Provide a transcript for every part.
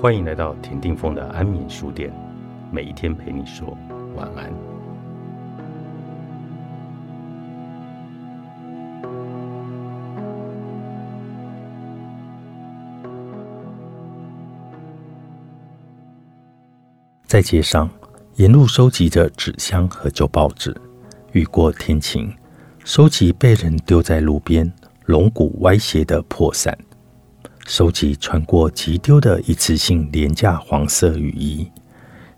欢迎来到田定峰的安眠书店，每一天陪你说晚安。在街上，沿路收集着纸箱和旧报纸。雨过天晴，收集被人丢在路边、龙骨歪斜的破伞。收集穿过急丢的一次性廉价黄色雨衣，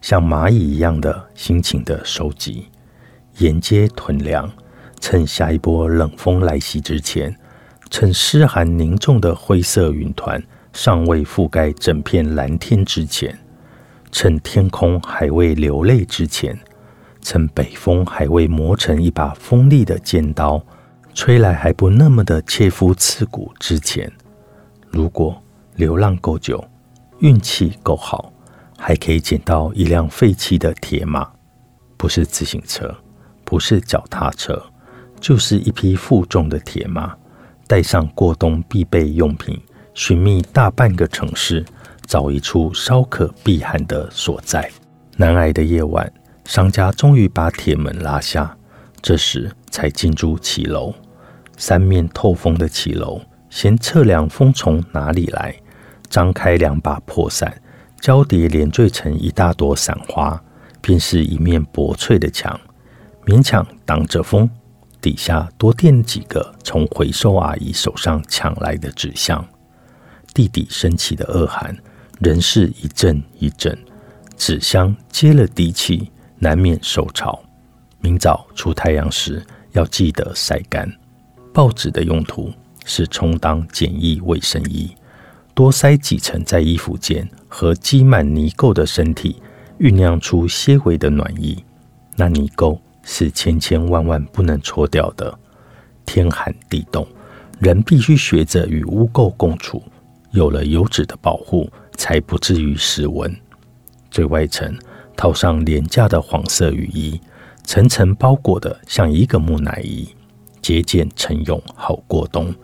像蚂蚁一样的辛勤的收集，沿街囤粮，趁下一波冷风来袭之前，趁湿寒凝重的灰色云团尚未覆盖整片蓝天之前，趁天空还未流泪之前，趁北风还未磨成一把锋利的尖刀，吹来还不那么的切肤刺骨之前。如果流浪够久，运气够好，还可以捡到一辆废弃的铁马，不是自行车，不是脚踏车，就是一匹负重的铁马，带上过冬必备用品，寻觅大半个城市，找一处稍可避寒的所在。难挨的夜晚，商家终于把铁门拉下，这时才进驻骑楼，三面透风的骑楼。先测量风从哪里来，张开两把破伞，交叠连缀成一大朵伞花，便是一面薄脆的墙，勉强挡着风。底下多垫几个从回收阿姨手上抢来的纸箱。地底升起的恶寒，仍是一阵一阵。纸箱接了地气，难免受潮。明早出太阳时，要记得晒干。报纸的用途。是充当简易卫生衣，多塞几层在衣服间，和积满泥垢的身体酝酿出些微的暖意。那泥垢是千千万万不能搓掉的。天寒地冻，人必须学着与污垢共处。有了油脂的保护，才不至于失温。最外层套上廉价的黄色雨衣，层层包裹的像一个木乃伊，节俭成用，好过冬。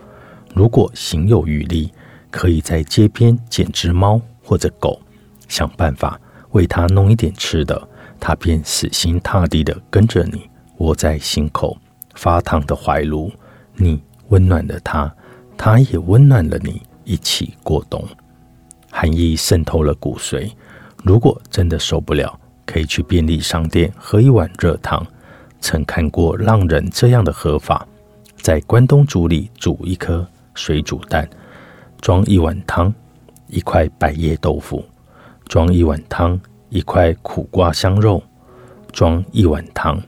如果行有余力，可以在街边捡只猫或者狗，想办法为它弄一点吃的，它便死心塌地地跟着你，窝在心口发烫的怀炉。你温暖了它，它也温暖了你，一起过冬。寒意渗透了骨髓，如果真的受不了，可以去便利商店喝一碗热汤。曾看过浪人这样的喝法，在关东煮里煮一颗。水煮蛋，装一碗汤，一块百叶豆腐，装一碗汤，一块苦瓜香肉，装一碗汤。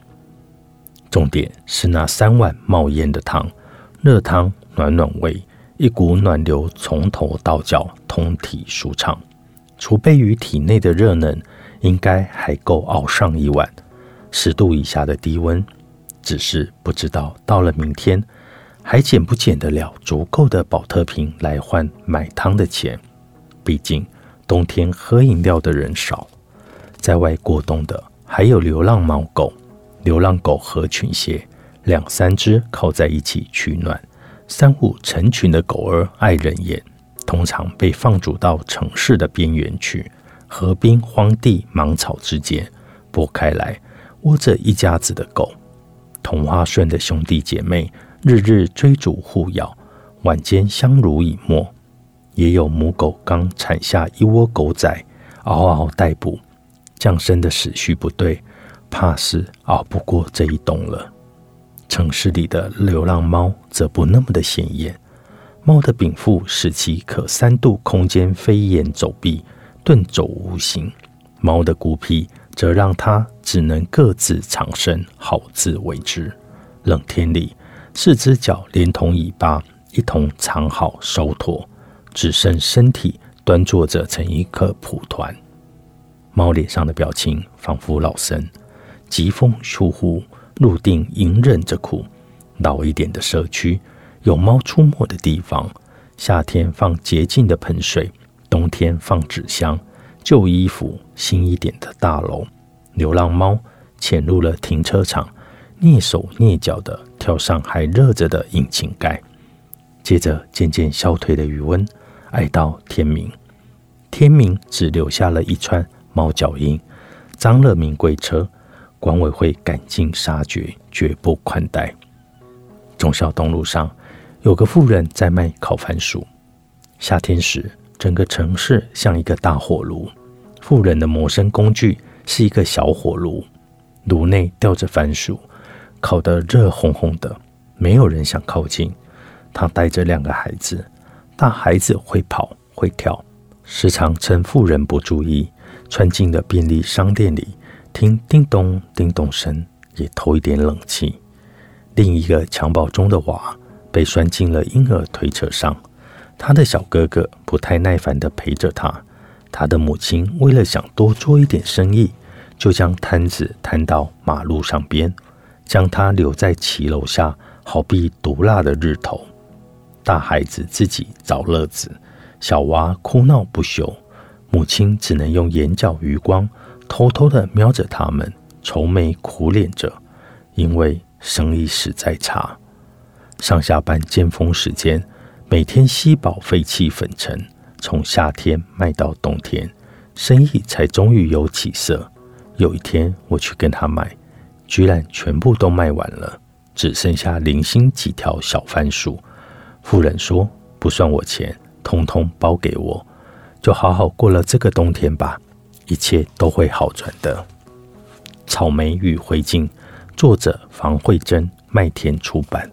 重点是那三碗冒烟的汤，热汤暖暖胃，一股暖流从头到脚，通体舒畅。储备于体内的热能，应该还够熬上一碗。十度以下的低温，只是不知道到了明天。还捡不捡得了足够的保特瓶来换买汤的钱？毕竟冬天喝饮料的人少，在外过冬的还有流浪猫狗。流浪狗合群些，两三只靠在一起取暖。三五成群的狗儿爱人眼，通常被放逐到城市的边缘去，河滨荒地芒草之间拨开来，窝着一家子的狗。同花顺的兄弟姐妹。日日追逐互咬，晚间相濡以沫。也有母狗刚产下一窝狗仔，嗷嗷待哺。降生的时序不对，怕是熬不过这一冬了。城市里的流浪猫则不那么的显眼。猫的禀赋使其可三度空间飞檐走壁，遁走无形。猫的孤僻则让它只能各自藏身，好自为之。冷天里。四只脚连同尾巴一同藏好收妥，只剩身体端坐着成一颗蒲团。猫脸上的表情仿佛老僧，疾风疏忽，入定隐忍着苦。老一点的社区有猫出没的地方，夏天放洁净的盆水，冬天放纸箱、旧衣服。新一点的大楼，流浪猫潜入了停车场。蹑手蹑脚的跳上还热着的引擎盖，接着渐渐消退的余温，爱到天明。天明只留下了一串猫脚印，脏了名贵车。管委会赶尽杀绝，绝不宽待。忠孝东路上有个妇人在卖烤番薯。夏天时，整个城市像一个大火炉。妇人的谋生工具是一个小火炉，炉内吊着番薯，烤得热烘烘的，没有人想靠近。他带着两个孩子，大孩子会跑会跳，时常趁妇人不注意，窜进了便利商店里。听叮咚叮咚声，也透一点冷气。另一个襁褓中的娃被拴进了婴儿推车上，他的小哥哥不太耐烦地陪着他。他的母亲为了想多做一点生意，就将摊子摊到马路上边，将他留在骑楼下，好比毒辣的日头。大孩子自己找乐子，小娃哭闹不休，母亲只能用眼角余光。偷偷的瞄着他们，愁眉苦脸着，因为生意实在差。上下班尖峰时间，每天吸饱废气粉尘，从夏天卖到冬天，生意才终于有起色。有一天我去跟他买，居然全部都卖完了，只剩下零星几条小番薯。富人说：“不算我钱，通通包给我，就好好过了这个冬天吧。”一切都会好转的。草莓与灰烬，作者房慧珍，麦田出版。